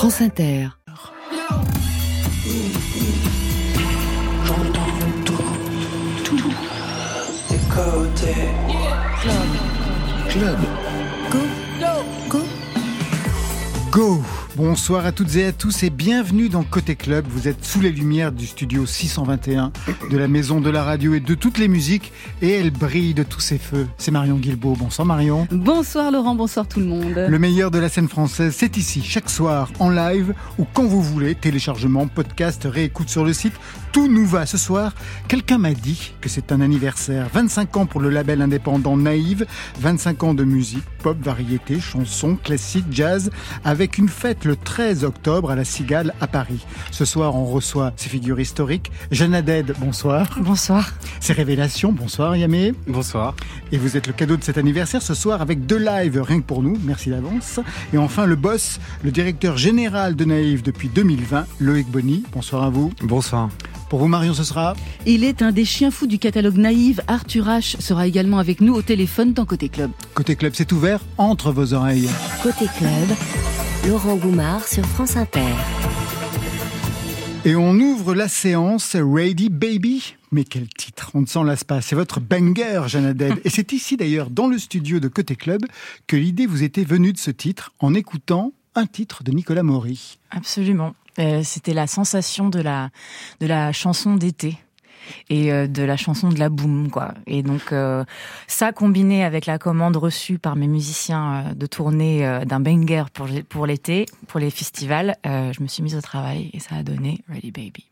France Inter. J'entends tout, tout, des côtés. Club. Go, go. Go Bonsoir à toutes et à tous et bienvenue dans Côté Club. Vous êtes sous les lumières du studio 621 de la Maison de la Radio et de toutes les musiques et elle brille de tous ses feux. C'est Marion Guilbeault. Bonsoir Marion. Bonsoir Laurent, bonsoir tout le monde. Le meilleur de la scène française, c'est ici, chaque soir, en live ou quand vous voulez. Téléchargement, podcast, réécoute sur le site. Tout nous va ce soir. Quelqu'un m'a dit que c'est un anniversaire. 25 ans pour le label indépendant Naïve. 25 ans de musique, pop, variété, chansons, classique, jazz. Avec une fête le 13 octobre à la Cigale à Paris. Ce soir, on reçoit ces figures historiques. Jeanne Aded, bonsoir. Bonsoir. Ces révélations, bonsoir Yamé. Bonsoir. Et vous êtes le cadeau de cet anniversaire ce soir avec deux lives rien que pour nous, merci d'avance. Et enfin le boss, le directeur général de Naïve depuis 2020, Loïc Bonny. Bonsoir à vous. Bonsoir. Pour vous Marion, ce sera Il est un des chiens fous du catalogue naïve. Arthur H sera également avec nous au téléphone dans Côté Club. Côté Club, c'est ouvert entre vos oreilles. Côté club, Laurent Goumard sur France Inter. Et on ouvre la séance Ready Baby. Mais quel titre, on ne s'en lasse pas. C'est votre banger, Jeanne Aded. Et c'est ici d'ailleurs, dans le studio de Côté Club, que l'idée vous était venue de ce titre en écoutant un titre de Nicolas Maury. Absolument. Euh, C'était la sensation de la, de la chanson d'été et euh, de la chanson de la boom quoi. Et donc euh, ça combiné avec la commande reçue par mes musiciens de tournée d'un banger pour pour l'été pour les festivals je me suis mise au travail et ça a donné Ready Baby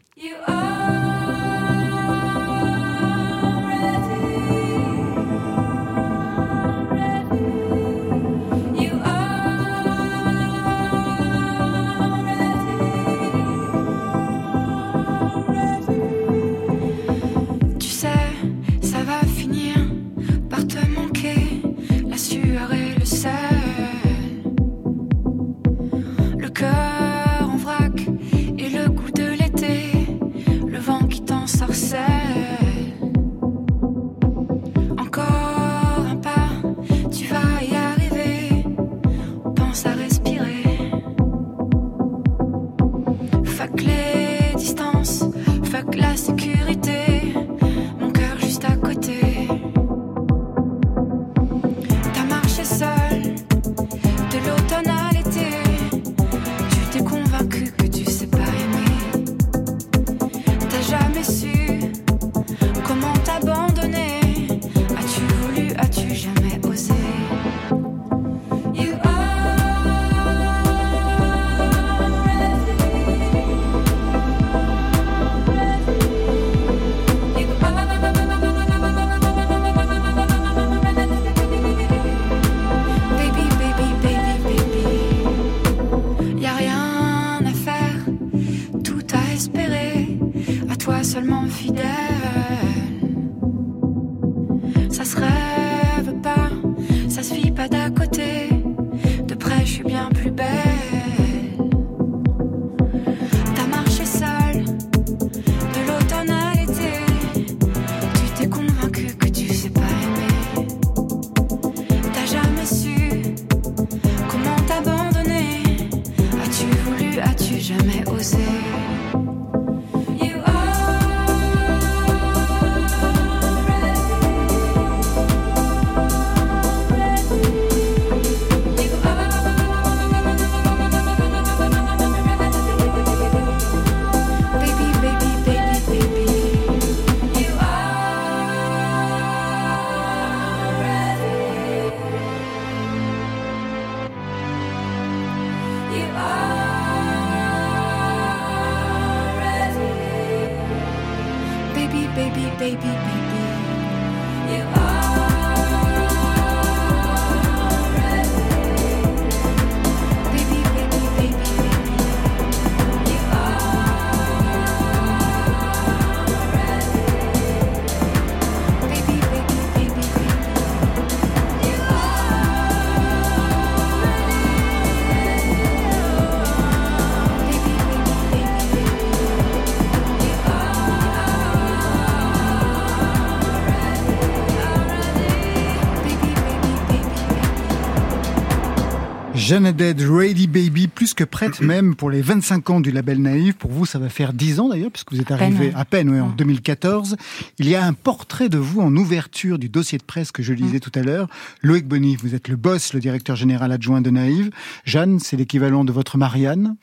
Jeanne Dead, Ready Baby, plus que prête même pour les 25 ans du label Naïve. Pour vous, ça va faire 10 ans d'ailleurs, puisque vous êtes arrivé à peine, ouais, en 2014. Il y a un portrait de vous en ouverture du dossier de presse que je lisais tout à l'heure. Loïc Bonny, vous êtes le boss, le directeur général adjoint de Naïve. Jeanne, c'est l'équivalent de votre Marianne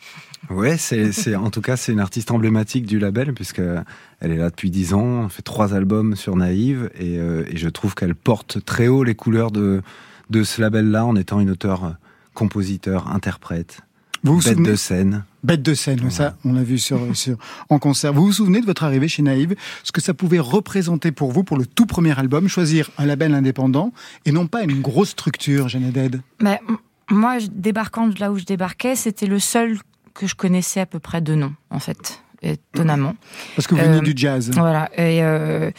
Ouais, c'est, en tout cas, c'est une artiste emblématique du label, puisque elle est là depuis 10 ans, fait trois albums sur Naïve, et, euh, et je trouve qu'elle porte très haut les couleurs de, de ce label-là en étant une auteure compositeur, interprète, vous bête de scène. Bête de scène, ça, on l'a vu sur, sur, en concert. Vous vous souvenez de votre arrivée chez Naïve, ce que ça pouvait représenter pour vous, pour le tout premier album, choisir un label indépendant et non pas une grosse structure, Jeanne Dead Mais Moi, débarquant de là où je débarquais, c'était le seul que je connaissais à peu près de nom, en fait étonnamment. Parce que vous venez euh, du jazz. Voilà. Et, euh,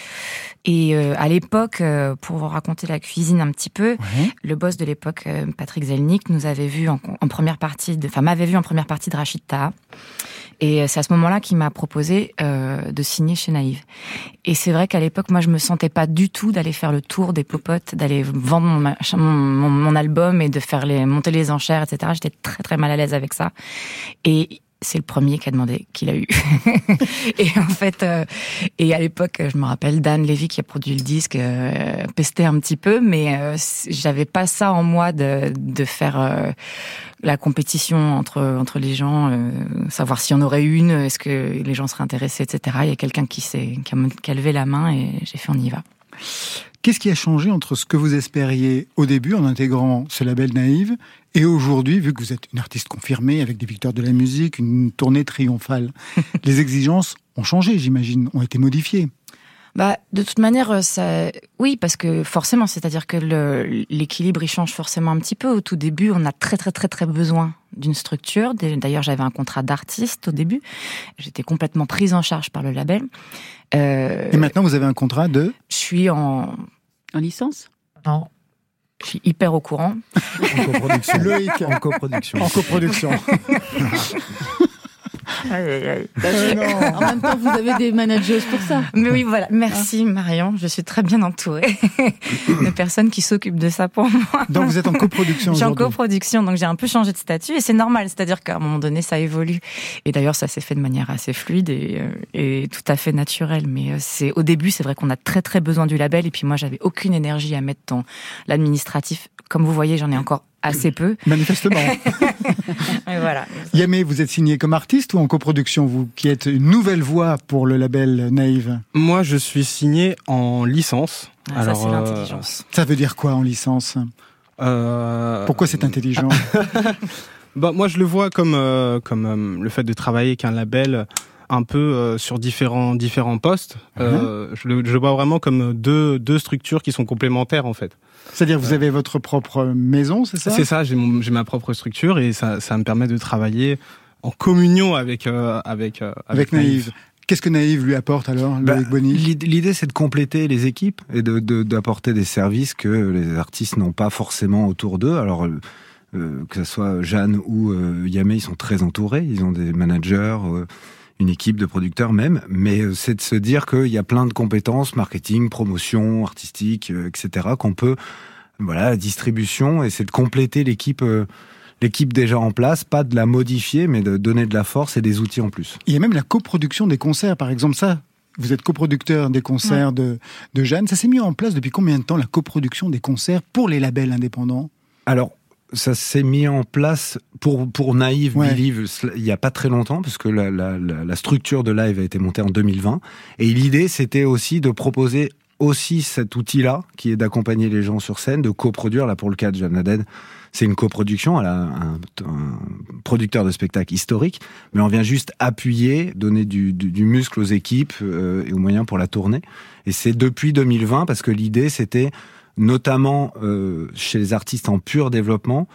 et euh, à l'époque, pour vous raconter la cuisine un petit peu, le boss de l'époque, Patrick Zelnick, nous avait vu en, en première partie, enfin m'avait vu en première partie de Rachid Et c'est à ce moment-là qu'il m'a proposé euh, de signer chez Naïve. Et c'est vrai qu'à l'époque, moi, je me sentais pas du tout d'aller faire le tour des popotes, d'aller vendre mon, mon, mon, album et de faire les monter les enchères, etc. J'étais très très mal à l'aise avec ça. Et c'est le premier qui a demandé qu'il a eu. et en fait, euh, et à l'époque, je me rappelle Dan Levy qui a produit le disque, euh, pestait un petit peu, mais euh, j'avais pas ça en moi de, de faire euh, la compétition entre entre les gens, savoir s'il y en aurait une, est-ce que les gens seraient intéressés, etc. Il y a quelqu'un qui s'est qui qui a levé la main et j'ai fait on y va. Qu'est-ce qui a changé entre ce que vous espériez au début en intégrant ce label Naïve et aujourd'hui, vu que vous êtes une artiste confirmée avec des victoires de la musique, une tournée triomphale Les exigences ont changé, j'imagine, ont été modifiées. Bah, de toute manière, euh, ça, oui, parce que forcément, c'est-à-dire que l'équilibre il change forcément un petit peu. Au tout début, on a très très très très besoin d'une structure. D'ailleurs, j'avais un contrat d'artiste au début. J'étais complètement prise en charge par le label. Euh, Et maintenant, vous avez un contrat de Je suis en en licence? Non. Je suis hyper au courant. En coproduction. Loïc. En coproduction. En coproduction. Bah, en même temps, vous avez des managers pour ça. Mais oui, voilà. Merci Marion. Je suis très bien entourée de personnes qui s'occupent de ça pour moi. Donc vous êtes en coproduction. Je suis en coproduction, donc j'ai un peu changé de statut et c'est normal. C'est-à-dire qu'à un moment donné, ça évolue. Et d'ailleurs, ça s'est fait de manière assez fluide et, euh, et tout à fait naturelle. Mais euh, c'est au début, c'est vrai qu'on a très très besoin du label. Et puis moi, j'avais aucune énergie à mettre dans l'administratif. Comme vous voyez, j'en ai encore assez peu. Manifestement. Mais voilà. Yamé, vous êtes signé comme artiste ou en coproduction, vous qui êtes une nouvelle voix pour le label Naïve? Moi, je suis signé en licence. Ah, Alors, ça, c'est l'intelligence. Ça veut dire quoi en licence? Euh... Pourquoi c'est intelligent? Bah, Moi, je le vois comme, euh, comme euh, le fait de travailler avec un label un peu euh, sur différents différents postes. Uh-huh. je, le, je vois vraiment comme deux deux structures qui sont complémentaires en fait. C'est-à-dire vous avez votre propre maison, c'est ça? C'est ça, j'ai ma propre structure et ça, ça me permet de travailler en communion avec euh, avec euh, avec, Naïve. Qu'est-ce que Naïve lui apporte alors, bah, L'idée, c'est de compléter les équipes et de, d'apporter des services que les artistes n'ont pas forcément autour d'eux. Alors, euh, que ce soit Jeanne ou Yamé, ils sont très entourés. Ils ont des managers, une équipe de producteurs même, mais euh, c'est de se dire qu'il y a plein de compétences, marketing, promotion, artistique, euh, etc., qu'on peut, voilà, la distribution, et c'est de compléter l'équipe. Euh, l'équipe déjà en place, pas de la modifier, mais de donner de la force et des outils en plus. Il y a même la coproduction des concerts, par exemple, ça. Vous êtes coproducteur des concerts de, de Jeanne. Ça s'est mis en place depuis combien de temps, la coproduction des concerts pour les labels indépendants? Alors, ça s'est mis en place pour pour Naïve Believe il y a pas très longtemps parce que la, la, la, structure de Live a été montée en 2020 et l'idée c'était aussi de proposer aussi cet outil-là qui est d'accompagner les gens sur scène, de coproduire. Là pour le cas de Jeanne c'est une coproduction, elle a un, producteur de spectacle historique, mais on vient juste appuyer, donner du, du, muscle aux équipes euh, et aux moyens pour la tournée. Et c'est depuis 2020 parce que l'idée c'était notamment euh, chez les artistes en pur développement,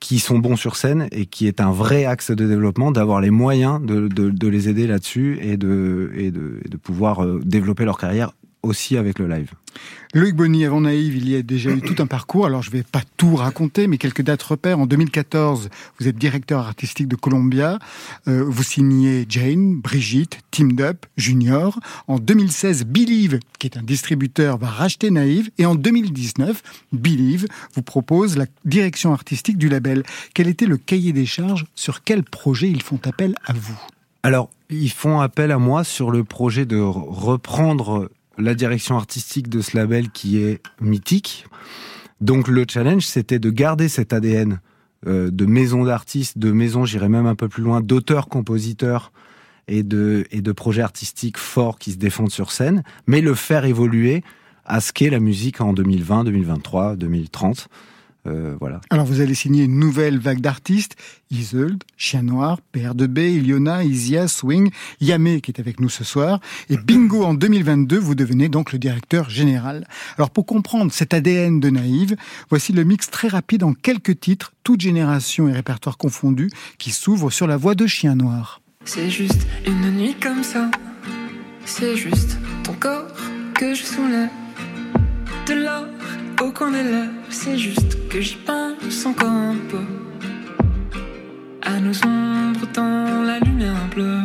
qui sont bons sur scène et qui est un vrai axe de développement, d'avoir les moyens de, de, de les aider là-dessus et de, et de, de pouvoir euh, développer leur carrière aussi avec le live. Loïc Bonny, avant Naïve, il y a déjà eu tout un parcours. Alors, je ne vais pas tout raconter, mais quelques dates repères. En 2014, vous êtes directeur artistique de Columbia. Euh, vous signez Jane, Brigitte, Team Up, Junior. En 2016, Believe, qui est un distributeur, va racheter Naïve. Et en 2019, Believe vous propose la direction artistique du label. Quel était le cahier des charges Sur quel projet ils font appel à vous? Alors, ils font appel à moi sur le projet de reprendre la direction artistique de ce label qui est mythique. Donc le challenge, c'était de garder cet ADN euh, de maison d'artistes, de maison, j'irais même un peu plus loin, d'auteurs-compositeurs et de, et de projets artistiques forts qui se défendent sur scène, mais le faire évoluer à ce qu'est la musique en 2020, 2023, 2030. Euh, voilà. Alors vous allez signer une nouvelle vague d'artistes, Isolde, Chien Noir, PR2B, Iliona, Isia, Swing, Yamé qui est avec nous ce soir, et Bingo en 2022, vous devenez donc le directeur général. Alors pour comprendre cet ADN de Naïve, voici le mix très rapide en quelques titres, toute génération et répertoire confondus, qui s'ouvre sur la voix de Chien Noir. C'est juste une nuit comme ça, c'est juste ton corps que je soulève, de l'or au coin des lèvres, c'est juste que j'y pense encore un peu. À nos ombres dans la lumière bleue.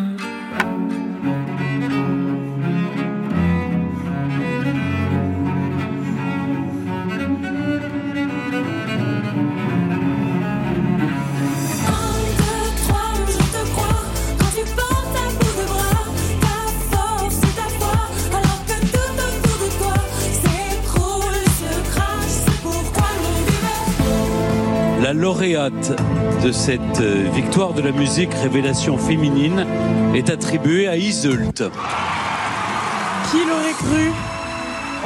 La lauréate de cette euh, victoire de la musique révélation féminine est attribuée à Iseult. Qui l'aurait cru?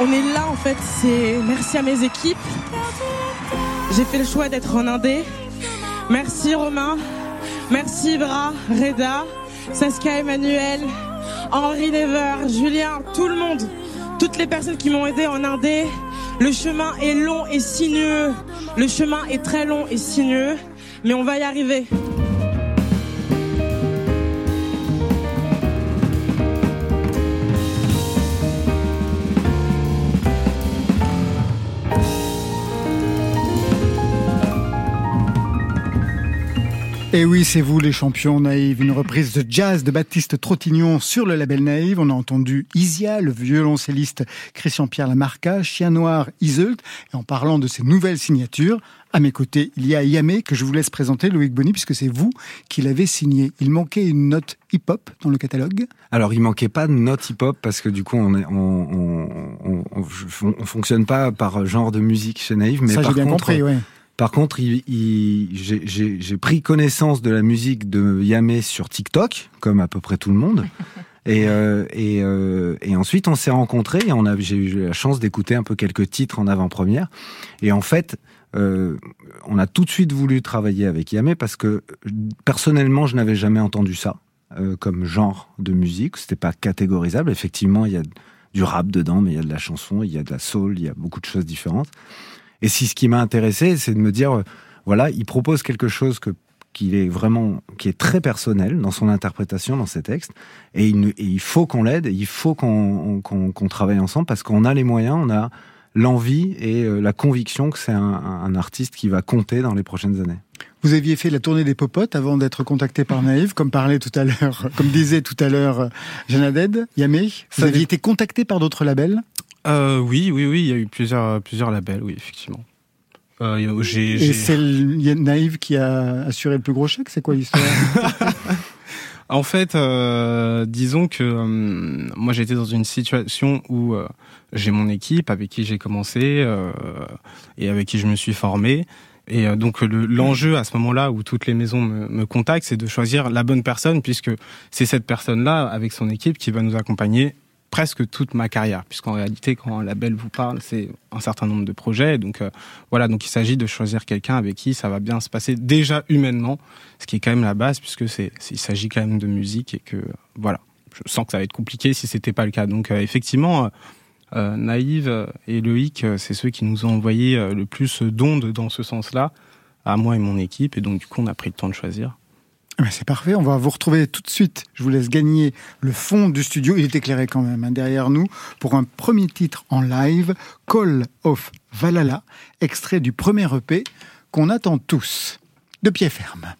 On est là en fait, c'est merci à mes équipes. J'ai fait le choix d'être en Indé. Merci Romain, merci Bra, Reda, Saskia Emmanuel, Henri Never, Julien, tout le monde, toutes les personnes qui m'ont aidé en Indé. Le chemin est long et sinueux. Le chemin est très long et sinueux, mais on va y arriver. Et oui, c'est vous les champions naïves. Une reprise de jazz de Baptiste Trottignon sur le label Naïve. On a entendu Isia, le violoncelliste Christian-Pierre Lamarca, Chien Noir, Iseult. Et en parlant de ces nouvelles signatures, à mes côtés, il y a Yamé que je vous laisse présenter, Loïc Bonny, puisque c'est vous qui l'avez signé. Il manquait une note hip-hop dans le catalogue Alors, il manquait pas de note hip-hop parce que du coup, on, est, on, on, on, fonctionne pas par genre de musique chez Naïve. Mais Ça, par bien contre, compris, ouais. Par contre, j'ai pris connaissance de la musique de Yamé sur TikTok, comme à peu près tout le monde. Et, euh, et, euh, et, ensuite, on s'est rencontrés et on a, j'ai eu la chance d'écouter un peu quelques titres en avant-première. Et en fait, euh, on a tout de suite voulu travailler avec Yamé parce que personnellement, je n'avais jamais entendu ça comme genre de musique. C'était pas catégorisable. Effectivement, il y a du rap dedans, mais il y a de la chanson, il y a de la soul, il y a beaucoup de choses différentes. Et si ce qui m'a intéressé, c'est de me dire, euh, voilà, il propose quelque chose que qui est vraiment, qui est très personnel dans son interprétation dans ses textes, et il, et il faut qu'on l'aide, il faut qu'on qu'on travaille ensemble parce qu'on a les moyens, on a l'envie et euh, la conviction que c'est un, un, artiste qui va compter dans les prochaines années. Vous aviez fait la tournée des popotes avant d'être contacté par Naïve, comme parlait tout à l'heure, comme disait tout à l'heure Janaded, Yamé. Vous aviez été contacté par d'autres labels? Euh, Oui, oui, oui, il y a eu plusieurs, plusieurs labels, oui, effectivement. Euh, Et c'est Naïve qui a assuré le plus gros chèque C'est quoi l'histoire? En fait, euh, disons que euh, moi j'étais dans une situation où euh, j'ai mon équipe avec qui j'ai commencé et avec qui je me suis formé. Et donc l'enjeu à ce moment-là où toutes les maisons me, me contactent, c'est de choisir la bonne personne puisque c'est cette personne-là avec son équipe qui va nous accompagner presque toute ma carrière, puisqu'en réalité, quand un label vous parle, c'est un certain nombre de projets. Donc euh, voilà, donc il s'agit de choisir quelqu'un avec qui ça va bien se passer déjà humainement, ce qui est quand même la base, puisque c'est il s'agit quand même de musique et que voilà, je sens que ça va être compliqué si c'était pas le cas. Donc euh, effectivement. Euh, Naïve et Loïc, c'est ceux qui nous ont envoyé le plus d'ondes dans ce sens-là, à moi et mon équipe, et donc du coup on a pris le temps de choisir. Eh ben, c'est parfait, on va vous retrouver tout de suite. Je vous laisse gagner le fond du studio. Il est éclairé quand même hein, derrière nous pour un premier titre en live, Call of Valhalla, extrait du premier EP qu'on attend tous, de pied ferme.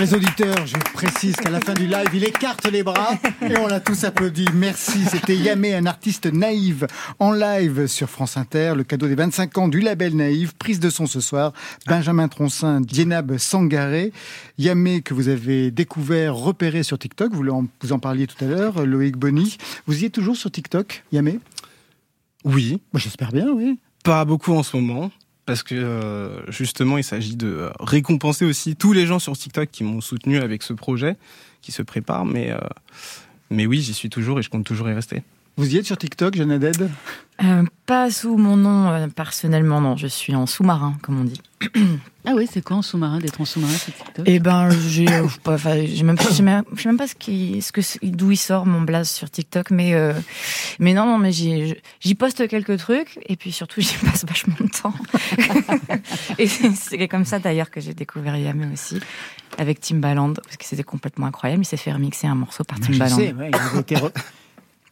Les auditeurs, je précise qu'à la fin du live, il écarte les bras et on l'a tous applaudi. Merci. C'était Yamé, un artiste naïve en live sur France Inter. Le cadeau des 25 ans du label Naïve. Prise de son ce soir. Benjamin Troncin, Dienab Sangaré. Yamé que vous avez découvert, repéré sur TikTok. Vous en, vous en parliez tout à l'heure. Loïc Bonny. Vous y êtes toujours sur TikTok, Yamé? Oui. J'espère bien, oui. Pas beaucoup en ce moment parce que euh, justement, il s'agit de euh, récompenser aussi tous les gens sur TikTok qui m'ont soutenu avec ce projet, qui se prépare. Mais, euh, mais oui, j'y suis toujours et je compte toujours y rester. Vous y êtes sur TikTok, Jeanne Aded euh, Pas sous mon nom euh, personnellement, non. Je suis en sous-marin, comme on dit. ah oui, c'est quoi en sous-marin d'être en sous-marin sur TikTok? Eh ben, j'ai, j'ai même, sais même, même, pas ce qui, ce que, d'où il sort mon blaze sur TikTok, mais, euh, mais non, non, mais j'y, j'y poste quelques trucs et puis surtout j'y passe vachement de temps. et c'est comme ça d'ailleurs que j'ai découvert Yamé aussi avec Timbaland parce que c'était complètement incroyable. Il s'est fait remixer un morceau par Timbaland. Je sais, ouais, il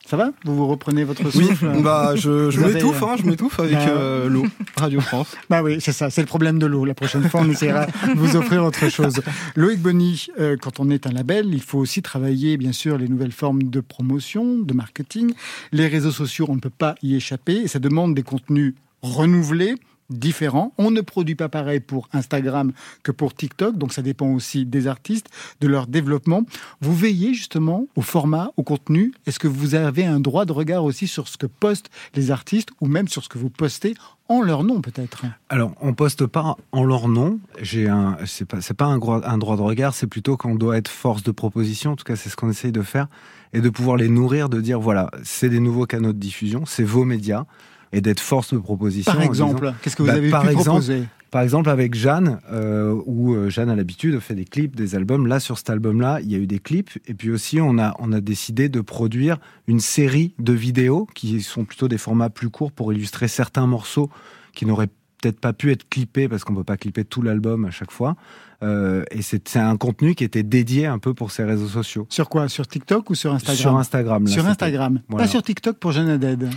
ça va Vous vous reprenez votre souffle Oui, bah je, je m'étouffe, hein, je m'étouffe avec bah, euh, l'eau. Radio France. Bah oui, c'est ça, c'est le problème de l'eau. La prochaine fois, on essaiera de vous offrir autre chose. Loïc Bonny, euh, quand on est un label, il faut aussi travailler, bien sûr, les nouvelles formes de promotion, de marketing. Les réseaux sociaux, on ne peut pas y échapper, et ça demande des contenus renouvelés, différents. On ne produit pas pareil pour Instagram que pour TikTok, donc ça dépend aussi des artistes, de leur développement. Vous veillez justement au format, au contenu. Est-ce que vous avez un droit de regard aussi sur ce que postent les artistes ou même sur ce que vous postez en leur nom peut-être? Alors, on poste pas en leur nom. J'ai un, c'est pas, un, un droit de regard, c'est plutôt qu'on doit être force de proposition. En tout cas, c'est ce qu'on essaye de faire et de pouvoir les nourrir, de dire voilà, c'est des nouveaux canaux de diffusion, c'est vos médias et d'être force de proposition. Par exemple, qu'est-ce que vous bah, avez par pu exemple, proposer Par exemple, avec Jeanne, euh, où euh, Jeanne a l'habitude de faire des clips, des albums. Là, sur cet album-là, il y a eu des clips. Et puis aussi, on a, on a décidé de produire une série de vidéos qui sont plutôt des formats plus courts pour illustrer certains morceaux qui n'auraient peut-être pas pu être clippés parce qu'on peut pas clipper tout l'album à chaque fois. Euh, et c'est un contenu qui était dédié un peu pour ces réseaux sociaux. Sur quoi? Sur TikTok ou sur Instagram? Sur Instagram. Là, sur Instagram. Voilà. Pas sur TikTok pour Jeanne Haddad.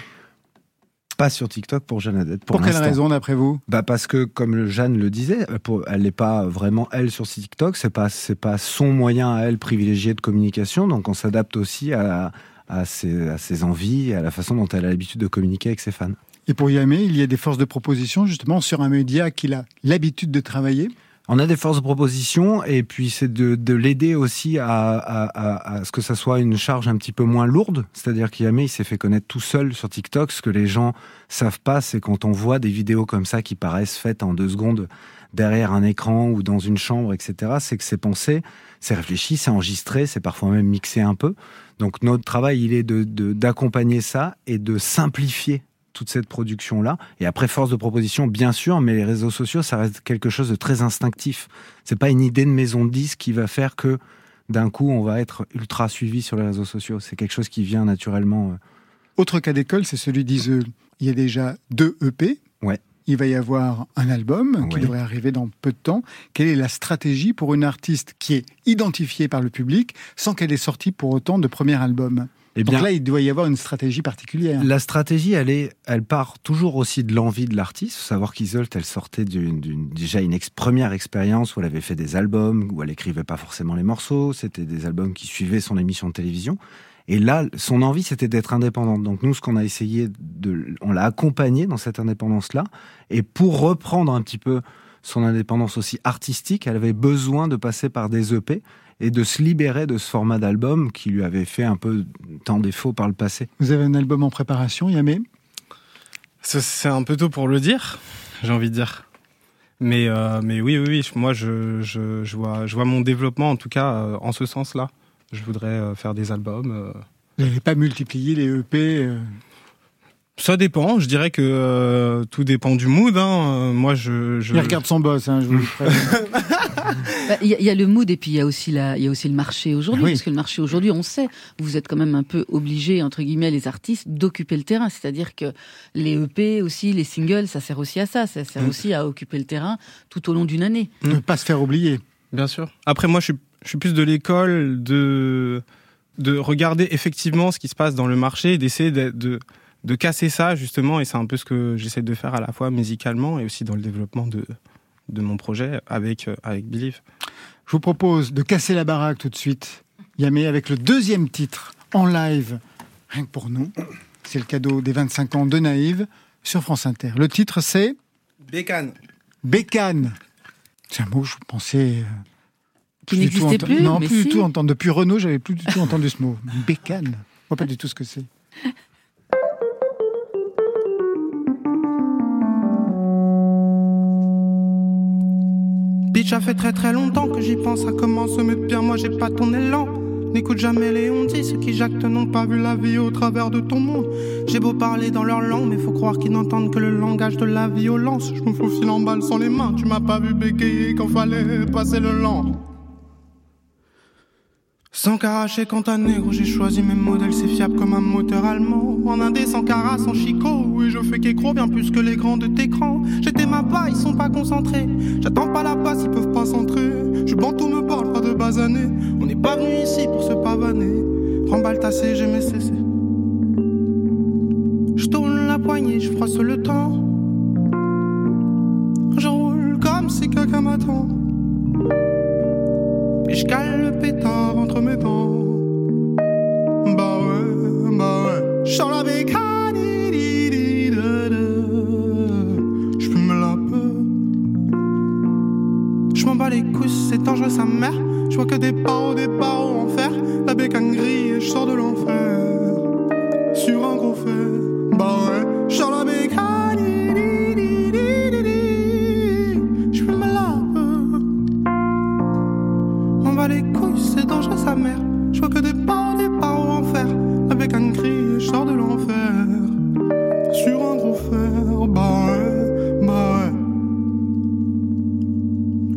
Pas sur TikTok pour Jeanne Haddad. Pour, Pour, quelle raison, d'après vous? Bah parce que comme Jeanne le disait, pour- elle n'est pas vraiment elle sur TikTok, c'est pas c'est pas son moyen à elle privilégié de communication, donc on s'adapte aussi à à ses, à ses envies, à la façon dont elle a l'habitude de communiquer avec ses fans. Et pour Yamé, il y a des forces de proposition justement sur un média qu'il a l'habitude de travailler? On a des forces de proposition et puis c'est de, de l'aider aussi à, ce que ça soit une charge un petit peu moins lourde. C'est-à-dire qu'Yamé, il s'est fait connaître tout seul sur TikTok. Ce que les gens savent pas, c'est quand on voit des vidéos comme ça qui paraissent faites en deux secondes derrière un écran ou dans une chambre, etc., c'est que c'est pensé, c'est réfléchi, c'est enregistré, c'est parfois même mixé un peu. Donc notre travail, il est de- d'accompagner ça et de simplifier toute cette production-là. Et après, force de proposition, bien sûr, mais les réseaux sociaux, ça reste quelque chose de très instinctif. C'est pas une idée de maison de disques qui va faire que d'un coup, on va être ultra suivi sur les réseaux sociaux. C'est quelque chose qui vient naturellement. euh. Autre cas d'école, c'est celui d'Iseux. Il y a déjà deux EP. Ouais. Il va y avoir un album qui Ouais. devrait arriver dans peu de temps. Quelle est la stratégie pour une artiste qui est identifiée par le public sans qu'elle ait sorti pour autant de premier album? Eh Donc bien, là, il doit y avoir une stratégie particulière. La stratégie, elle, est, elle part toujours aussi de l'envie de l'artiste. Faut savoir qu'Isolt, elle sortait d'une, d'une- déjà une ex- première expérience où elle avait fait des albums, où elle écrivait pas forcément les morceaux. C'était des albums qui suivaient son émission de télévision. Et là, son envie, c'était d'être indépendante. Donc nous, ce qu'on a essayé de, on l'a accompagnée dans cette indépendance-là. Et pour reprendre un petit peu son indépendance aussi artistique, elle avait besoin de passer par des EP et de se libérer de ce format d'album qui lui avait fait un peu tant défaut par le passé. Vous avez un album en préparation, Yamé? C'est- un peu tôt pour le dire, j'ai envie de dire. Mais, euh, mais oui, oui, oui, moi, je, je, je, vois, je vois mon développement, en tout cas, euh, en ce sens-là. Je voudrais euh, faire des albums. euh. Vous n'allez pas multiplier les EP euh, Ça dépend, je dirais que euh, tout dépend du mood. Hein. Moi, je... je... Il regarde son boss, hein, je vous. Bah, Il y, a- il y a le mood et puis il y a aussi la, il y a aussi le marché aujourd'hui, oui. parce que le marché aujourd'hui, on sait, vous êtes quand même un peu obligés entre guillemets les artistes d'occuper le terrain, c'est-à-dire que les EP aussi, les singles, ça sert aussi à ça, ça sert Mm. aussi à occuper le terrain tout au long d'une année. ne pas se faire oublier. Bien sûr. Après, moi, je suis, je suis plus de l'école de, de regarder effectivement ce qui se passe dans le marché et d'essayer de, de, de casser ça, justement. Et c'est un peu ce que j'essaie de faire à la fois musicalement et aussi dans le développement de, de mon projet avec, euh, avec Believe. Je vous propose de casser la baraque tout de suite, Yamé, avec le deuxième titre en live, rien que pour nous. C'est le cadeau des 25 ans de Naïve sur France Inter. Le titre, c'est Bécane. Bécane. C'est un mot que je pensais. euh, Qui plus du tout n'existait plus, Non, mais plus si. du tout entendre. Depuis Renault, j'avais plus du tout entendu ce mot. Bécane. Je vois pas du tout ce que c'est. Bitch, ça fait très très longtemps que j'y pense, ça commence me pire, moi j'ai pas ton élan. N'écoute jamais les on dit, ceux qui jactent n'ont pas vu la vie au travers de ton monde. J'ai beau parler dans leur langue, mais faut croire qu'ils n'entendent que le langage de la violence. Je me faufile en balle sans les mains, tu m'as pas vu bégayer quand fallait passer le lent. Sans caracher quand un négro, j'ai choisi mes modèles, c'est fiable comme un moteur allemand. En indé, sans cara, sans chicot, oui, je fais qu'écro bien plus que les grands de t'écran. J'étais ma pas, ils sont pas concentrés. J'attends pas la passe, ils peuvent pas s'entrer. Je tout me parle pas de basaner. On n'est pas venu ici pour se pavaner. Remballe tassé, j'ai mes cessé. Je tourne la poignée, je froisse le temps. Je roule comme si quelqu'un m'attend. Pétard entre mes dents. Bah ouais, bah ouais. Je la bécane, je fume la peur. Je m'en bats les couilles, c'est dangereux sa mère. Je vois que des barreaux, des barreaux en fer. La bécane grille et je sors de l'enfer. Sur un gros fer. Bah ouais,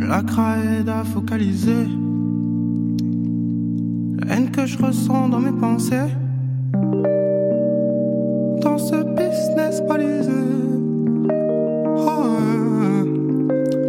La craie à focaliser. La haine que je ressens dans mes pensées. Dans ce business balisé. Oh, ouais.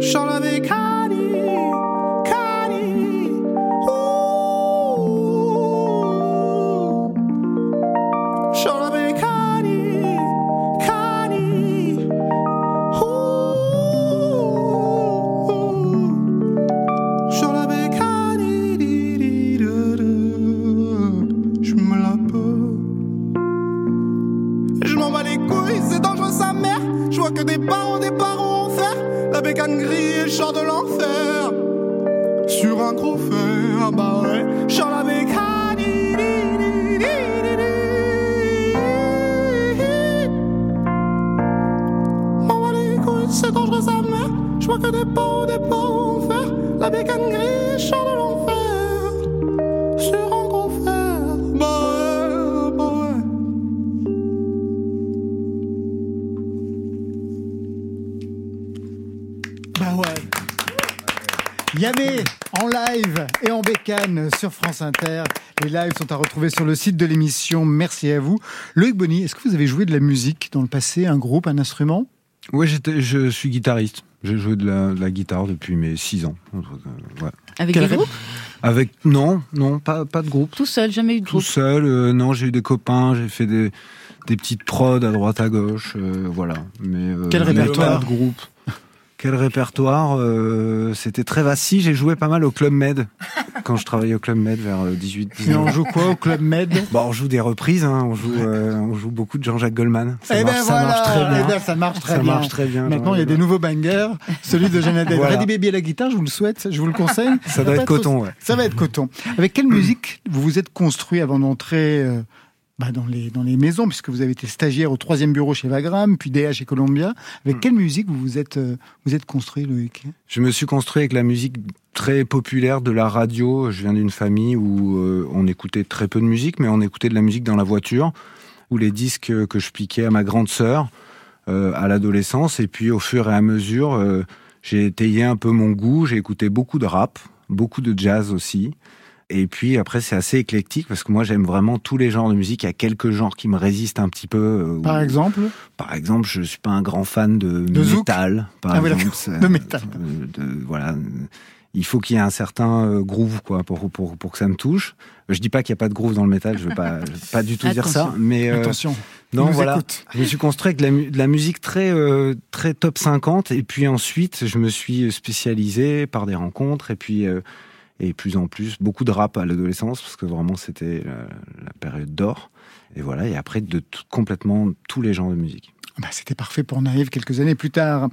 Que des des en. La bécane char de l'enfer. Sur un gros fer, bah ouais, bah. Bah ouais. En live et en bécane sur France Inter. Les lives sont à retrouver sur le site de l'émission. Merci à vous. Loïc Bonny, est-ce que vous avez joué de la musique dans le passé, un groupe, un instrument? J'étais, je suis guitariste. J'ai joué de la, de la guitare depuis mes 6 ans. Euh, ouais. Avec Quel des groupes Avec non, non, pas pas de groupe. Tout seul, jamais eu de Tout groupe. seul. euh, non, j'ai eu des copains, j'ai fait des des petites prods à droite à gauche, euh, voilà. Mais euh, Quel répertoire pas de groupe. Quel répertoire euh, C'était très vacille. J'ai joué pas mal au Club Med quand je travaillais au Club Med vers 18 Et 19 on joue quoi au Club Med? Bon, on joue des reprises, hein. on joue euh, on joue beaucoup de Jean-Jacques Goldman. Ça, Eh marche, ben ça voilà, marche très bien. eh ben ça marche très ça bien. marche très bien. Maintenant, il y a des nouveaux bangers. Celui de Adèle. Voilà. Ready Baby à la guitare, je vous le souhaite, je vous le conseille. Ça doit va être coton, trop- ouais. Ça va être coton. Avec quelle musique vous vous êtes construit avant d'entrer euh, bah, dans, les, dans les maisons, puisque vous avez été stagiaire au troisième bureau chez Vagram, puis DA chez Columbia. Avec quelle musique vous vous êtes, euh, vous êtes construit, Loïc? Je me suis construit avec la musique très populaire de la radio. Je viens d'une famille où euh, on écoutait très peu de musique, mais on écoutait de la musique dans la voiture, ou les disques que je piquais à ma grande sœur euh, à l'adolescence. Et puis au fur et à mesure, euh, j'ai étayé un peu mon goût. J'ai écouté beaucoup de rap, beaucoup de jazz aussi. Et puis après, c'est assez éclectique parce que moi, j'aime vraiment tous les genres de musique. Il y a quelques genres qui me résistent un petit peu. euh, Par où- exemple? Par exemple, je suis pas un grand fan de, De métal. Par Ah oui, exemple, De métal. euh, de- voilà. Il faut qu'il y ait un certain euh, groove, quoi, pour, pour, pour que ça me touche. Je dis pas qu'il y a pas de groove dans le métal, je veux pas, je veux pas du tout dire ça, Attention. mais euh, Attention. non, voilà. écoute. Je me suis construit avec de la, mu- de la musique très, euh, très top 50, et puis ensuite, je me suis spécialisé par des rencontres, et puis, euh, et plus en plus, beaucoup de rap à l'adolescence, parce que vraiment, c'était la, période d'or. Et voilà, et après, de tout- complètement tous les genres de musique. Bah, C'était parfait pour Naïve quelques années plus tard.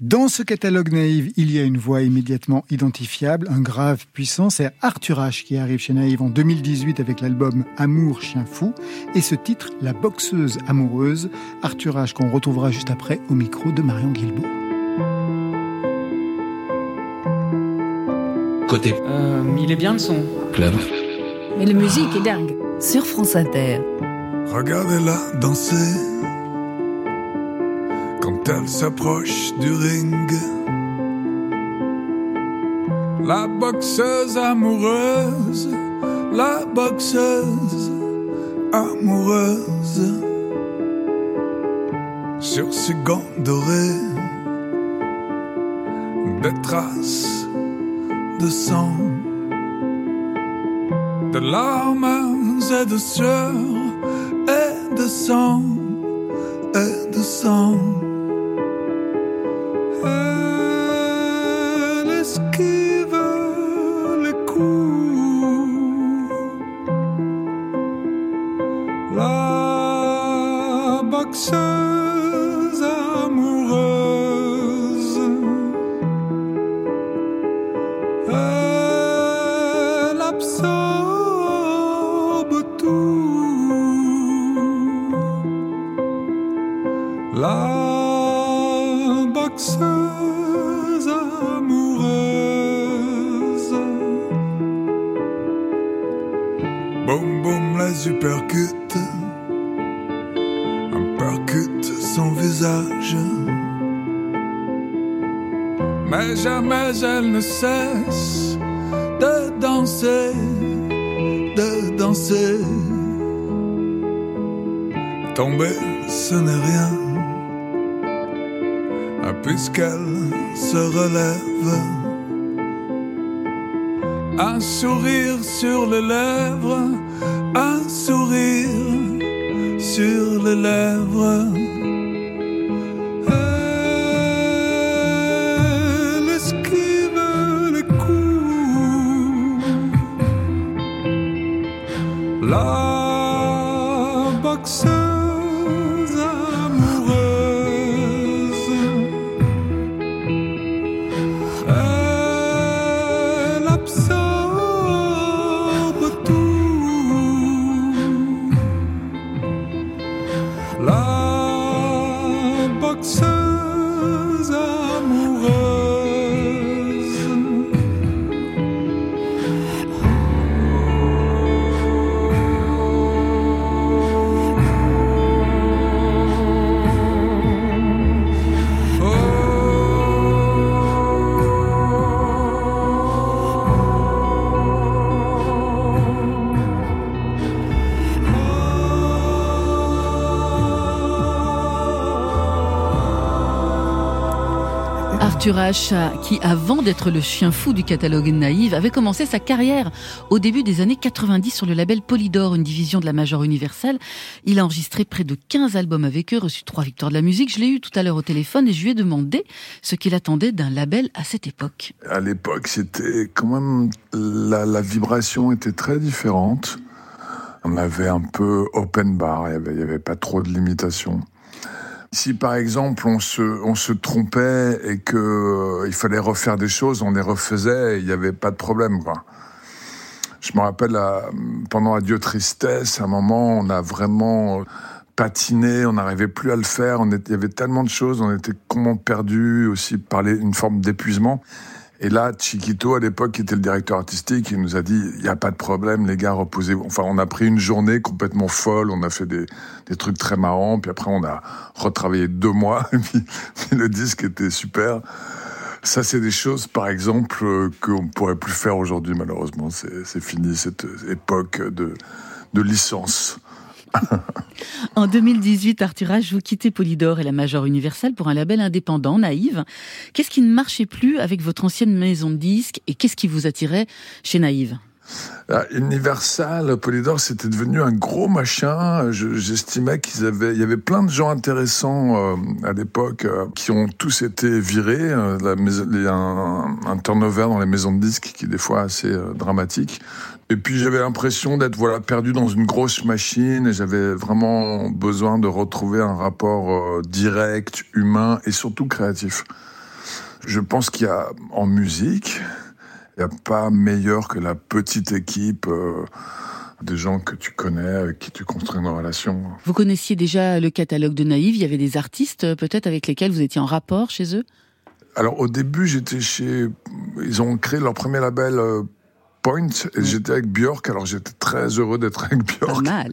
Dans ce catalogue Naïve, il y a une voix immédiatement identifiable, un grave puissant. C'est Arthur H qui arrive chez Naïve en 2018 avec l'album Amour, chien fou. Et ce titre, La boxeuse amoureuse. Arthur H qu'on retrouvera juste après au micro de Marion Guilbault. Côté Euh, il est bien le son. club. Mais la musique est dingue. Sur France Inter. Regardez-la danser quand elle s'approche du ring. La boxeuse amoureuse, la boxeuse amoureuse. Sur ses gants dorés, des traces de sang, de larmes et de sueur et de sang et de sang. Se relève. Un sourire sur les lèvres, un sourire sur les lèvres. Qui avant d'être le chien fou du catalogue Naïve, avait commencé sa carrière au début des années 90 sur le label Polydor, une division de la Major Universal. Il a enregistré près de 15 albums avec eux, reçu trois victoires de la musique. Je l'ai eu tout à l'heure au téléphone et je lui ai demandé ce qu'il attendait d'un label à cette époque. À l'époque, c'était quand même la, vibration était très différente. On avait un peu open bar, il y avait, il y avait pas trop de limitations. Si par exemple on se, on se trompait et que euh, il fallait refaire des choses, on les refaisait, il n'y avait pas de problème quoi. Je me rappelle à- pendant Adieu Tristesse, à un moment on a vraiment patiné, on n'arrivait plus à le faire, on était- il y avait tellement de choses, on était complètement perdus aussi par une forme d'épuisement. Et là, Chiquito, à l'époque, qui était le directeur artistique, il nous a dit, il n'y a pas de problème, les gars, reposez-vous. Enfin, on a pris une journée complètement folle, on a fait des, trucs très marrants, puis après, on a retravaillé deux mois, et le disque était super. Ça, c'est des choses, par exemple, euh, qu'on ne pourrait plus faire aujourd'hui, malheureusement. C'est fini, cette époque de, de licence. En 2018, Arthur H, vous quittez Polydor et la Major Universal pour un label indépendant, Naïve. Qu'est-ce qui ne marchait plus avec votre ancienne maison de disques et qu'est-ce qui vous attirait chez Naïve? Ah, Universal, Polydor, c'était devenu un gros machin. Je- J'estimais qu'ils avaient, il y avait plein de gens intéressants euh, à l'époque euh, qui ont tous été virés. euh, il y a un, un turnover dans les maisons de disques qui est des fois assez dramatique. Et puis j'avais l'impression d'être voilà perdu dans une grosse machine et j'avais vraiment besoin de retrouver un rapport euh, direct, humain et surtout créatif. Je pense qu'il y a en musique, il n'y a pas meilleur que la petite équipe euh, des gens que tu connais, avec qui tu construis une relation. Vous connaissiez déjà le catalogue de Naïve, il y avait des artistes euh, peut-être avec lesquels vous étiez en rapport chez eux? Alors au début, j'étais chez... Ils ont créé leur premier label euh, Point et j'étais avec Björk. Alors j'étais très heureux d'être avec Björk. Pas mal.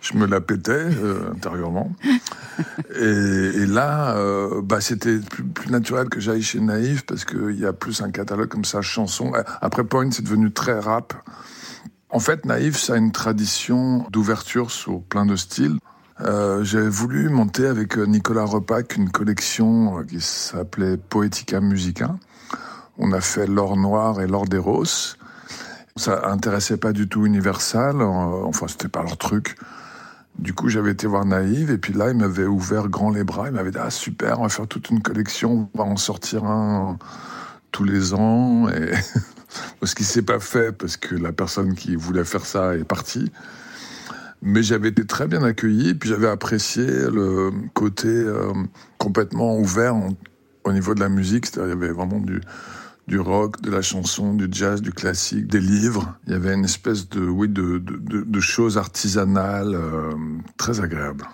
Je me la pétais euh, intérieurement. et, et là, euh, bah, c'était plus, plus naturel que j'aille chez Naïf parce qu'il y a plus un catalogue comme ça, chansons. Après Point, c'est devenu très rap. En fait, Naïf, ça a une tradition d'ouverture sur plein de styles. Euh, J'avais voulu monter avec Nicolas Repac une collection qui s'appelait Poetica Musica. On a fait l'or noir et l'or des roses. Ça intéressait pas du tout Universal, enfin c'était pas leur truc. Du coup, j'avais été voir Naïve et puis là, il m'avait ouvert grand les bras. Il m'avait dit ah super, on va faire toute une collection, on va en sortir un tous les ans. Et ce qui s'est pas fait parce que la personne qui voulait faire ça est partie. Mais j'avais été très bien accueilli, puis j'avais apprécié le côté euh, complètement ouvert au niveau de la musique. Il y avait vraiment du, du rock, de la chanson, du jazz, du classique, des livres. Il y avait une espèce de, oui, de, de, choses artisanales euh, très agréables.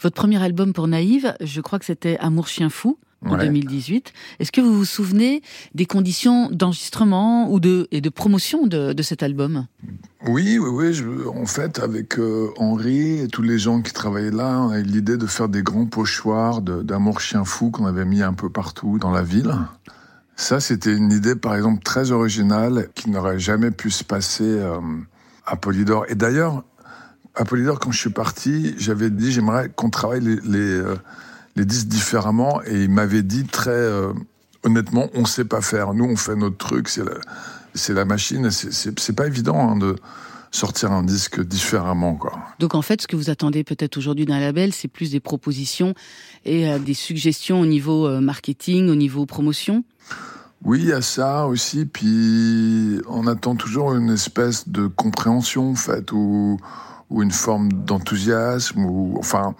Votre premier album pour Naïve, je crois que c'était Amour chien fou en Ouais. 2018. Est-ce que vous vous souvenez des conditions d'enregistrement ou de et de promotion de, de cet album? Oui, oui, oui. Je, en fait, avec euh, Henri et tous les gens qui travaillaient là, on a eu l'idée de faire des grands pochoirs d'amour chien fou qu'on avait mis un peu partout dans la ville. Ça, c'était une idée, par exemple, très originale qui n'aurait jamais pu se passer euh, à Polydor. Et d'ailleurs, à Polydor, quand je suis parti, j'avais dit j'aimerais qu'on travaille les, euh, disques différemment. Et il m'avait dit très euh, honnêtement, on sait pas faire. Nous, on fait notre truc, c'est la, la machine. C'est pas évident hein, de sortir un disque différemment. Quoi. Donc en fait, ce que vous attendez peut-être aujourd'hui d'un label, c'est plus des propositions et euh, des suggestions au niveau euh, marketing, au niveau promotion Oui, il y a ça aussi. Puis on attend toujours une espèce de compréhension, en fait, ou, une forme d'enthousiasme. Ou enfin,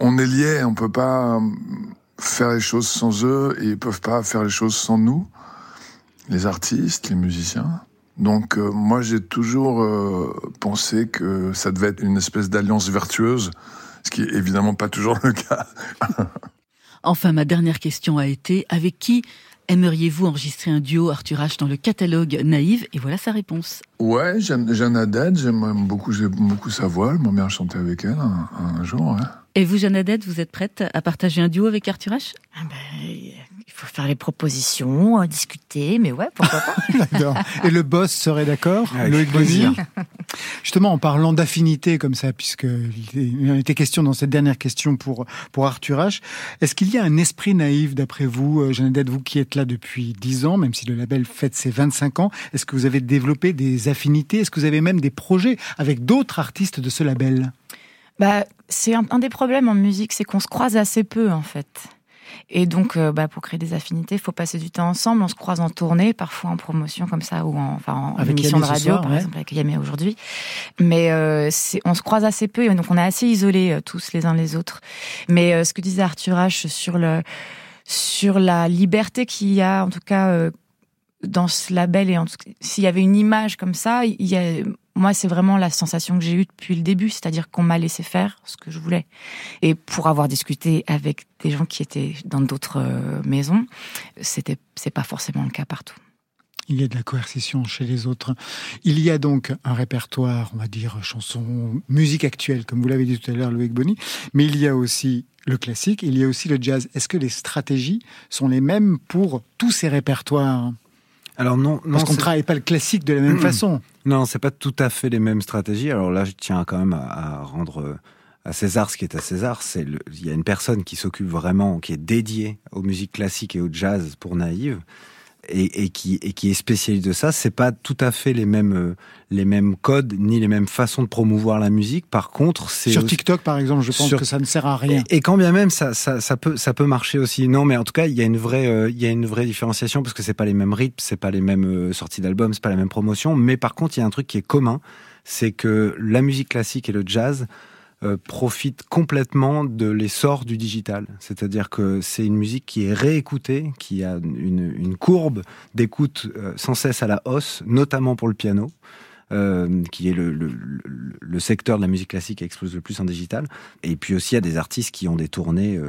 on est liés, on peut pas faire les choses sans eux et ils peuvent pas faire les choses sans nous, les artistes, les musiciens. Donc euh, moi j'ai toujours euh, pensé que ça devait être une espèce d'alliance vertueuse, ce qui est évidemment pas toujours le cas. enfin, ma dernière question a été avec qui aimeriez-vous enregistrer un duo Arthur H dans le catalogue Naïve? Et voilà sa réponse. Ouais, Jeanne Haddad, j'aime beaucoup, j'aime beaucoup sa voix. Elle m'a bien chanté avec elle un, un jour. Ouais. Et vous, Jeanne Haddad, vous êtes prête à partager un duo avec Arthur H? Ah ben, il faut faire les propositions, euh, discuter, mais ouais, pourquoi pas. Et le boss serait d'accord, Loïc Bonny? Justement, en parlant d'affinité comme ça, puisque il était question dans cette dernière question pour pour Arthur H, est-ce qu'il y a un esprit naïf d'après vous, euh, Jeannette, vous qui êtes là depuis 10 ans, même si le label fête ses 25 ans, est-ce que vous avez développé des affinités? Est-ce que vous avez même des projets avec d'autres artistes de ce label? Bah, c'est un, un, des problèmes en musique, c'est qu'on se croise assez peu en fait. Et donc, euh, bah, pour créer des affinités, il faut passer du temps ensemble. On se croise en tournée, parfois en promotion comme ça, ou en, enfin, en émission de radio, par exemple, avec Yamé aujourd'hui. Mais euh, on se croise assez peu, et donc on est assez isolés euh, tous les uns les autres. Mais euh, ce que disait Arthur H sur le sur la liberté qu'il y a, en tout cas dans ce label, et s'il y avait une image comme ça, il y a moi, c'est vraiment la sensation que j'ai eue depuis le début, c'est-à-dire qu'on m'a laissé faire ce que je voulais. Et pour avoir discuté avec des gens qui étaient dans d'autres euh, maisons, c'était, c'est pas forcément le cas partout. Il y a de la coercition chez les autres. Il y a donc un répertoire, on va dire, chansons, musique actuelle, comme vous l'avez dit tout à l'heure, Loïc Bonny, mais il y a aussi le classique, il y a aussi le jazz. Est-ce que les stratégies sont les mêmes pour tous ces répertoires? Alors non, non parce qu'on ne travaille pas le classique de la même façon. Non, c'est pas tout à fait les mêmes stratégies. Alors là, je tiens quand même à, rendre euh, à César ce qui est à César. C'est il y a une personne qui s'occupe vraiment, qui est dédiée aux musiques classiques et au jazz pour Naïve et, qui, et qui est spécialiste de ça, c'est pas tout à fait les mêmes, euh, les mêmes codes ni les mêmes façons de promouvoir la musique. Par contre, c'est sur TikTok par exemple, je pense que ça ne sert à rien. Et, quand bien même ça, ça, ça, peut, ça peut marcher aussi. Non, mais en tout cas, il y a une vraie, euh, il y a une vraie différenciation parce que c'est pas les mêmes rythmes, c'est pas les mêmes euh, sorties d'albums, c'est pas la même promotion. Mais par contre, il y a un truc qui est commun, c'est que la musique classique et le jazz euh, profite complètement de l'essor du digital. C'est-à-dire que c'est une musique qui est réécoutée, qui a une, courbe d'écoute euh, sans cesse à la hausse, notamment pour le piano. Euh, qui est le, le, secteur de la musique classique qui explose le plus en digital. Et puis aussi, il y a des artistes qui ont des tournées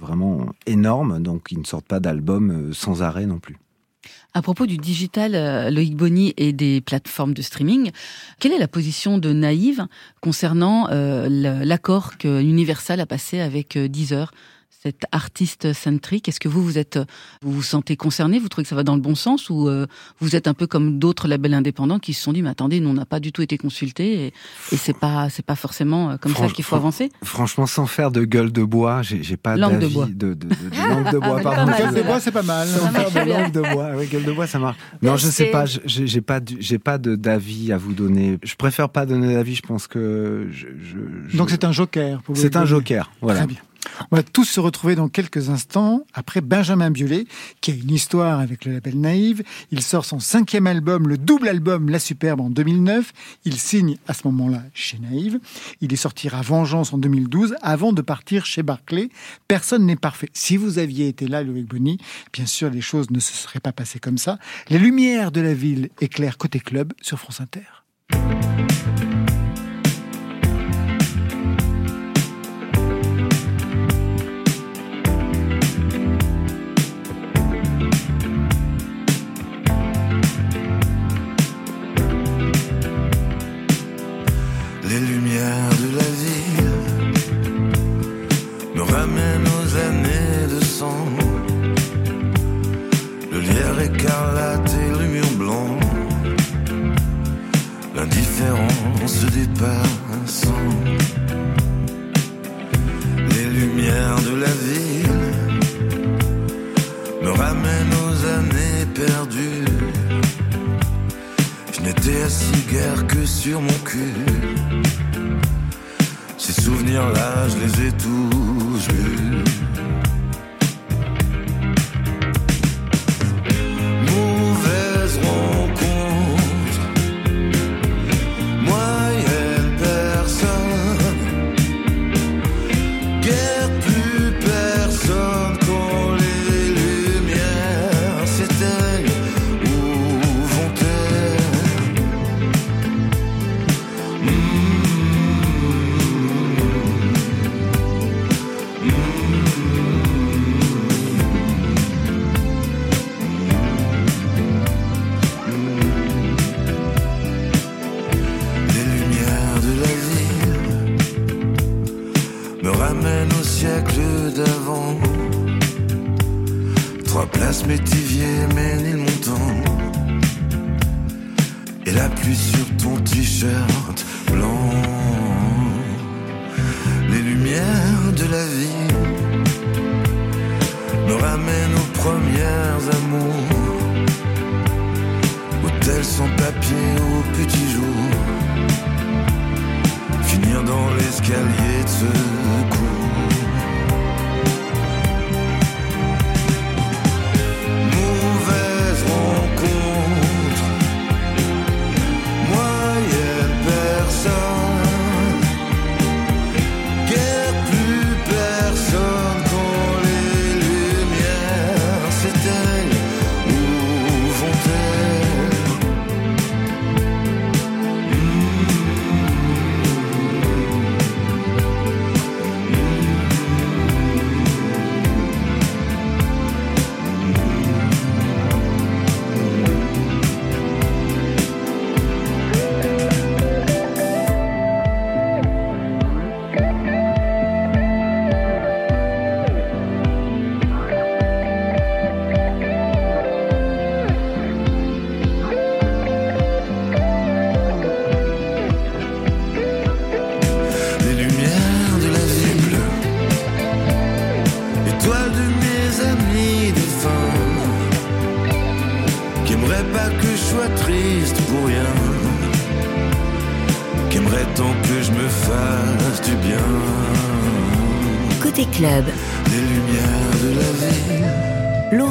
vraiment énormes, donc ils ne sortent pas d'albums sans arrêt non plus. À propos du digital, euh, Loïc Bonny et des plateformes de streaming, quelle est la position de Naïve concernant euh, l'accord que Universal a passé avec euh, Deezer? Cet artiste centrique Est-ce que vous vous êtes vous vous sentez concerné Vous trouvez que ça va dans le bon sens ou euh, vous êtes un peu comme d'autres labels indépendants qui se sont dit mais attendez, nous on n'a pas du tout été consultés et, et c'est pas c'est pas forcément euh, comme ça qu'il faut avancer? Franchement, sans faire de gueule de bois, j'ai pas langue de bois. De, de, de, langue de bois. Pardon, gueule de bois, c'est pas mal. Sans faire de langue de bois, oui, gueule de bois, ça marche. Non, je sais pas, j'ai pas j'ai pas d'avis à vous donner. Je préfère pas donner d'avis. Je pense que je, je, donc c'est un joker. C'est un joker, voilà. Très bien. On va tous se retrouver dans quelques instants après Benjamin Biolay, qui a une histoire avec le label Naïve. Il sort son cinquième album, le double album La Superbe en 2009. Il signe à ce moment-là chez Naïve. Il est sortira Vengeance en 2012 avant de partir chez Barclay. Personne n'est parfait. Si vous aviez été là, Loïc Bonny, bien sûr, les choses ne se seraient pas passées comme ça. Les lumières de la ville éclairent côté club sur France Inter. écarlate et le mur blanc. L'indifférence dépassant les lumières de la ville me ramènent aux années perdues. Je n'étais assis guère que sur mon cul. Ces souvenirs-là, je les ai tous.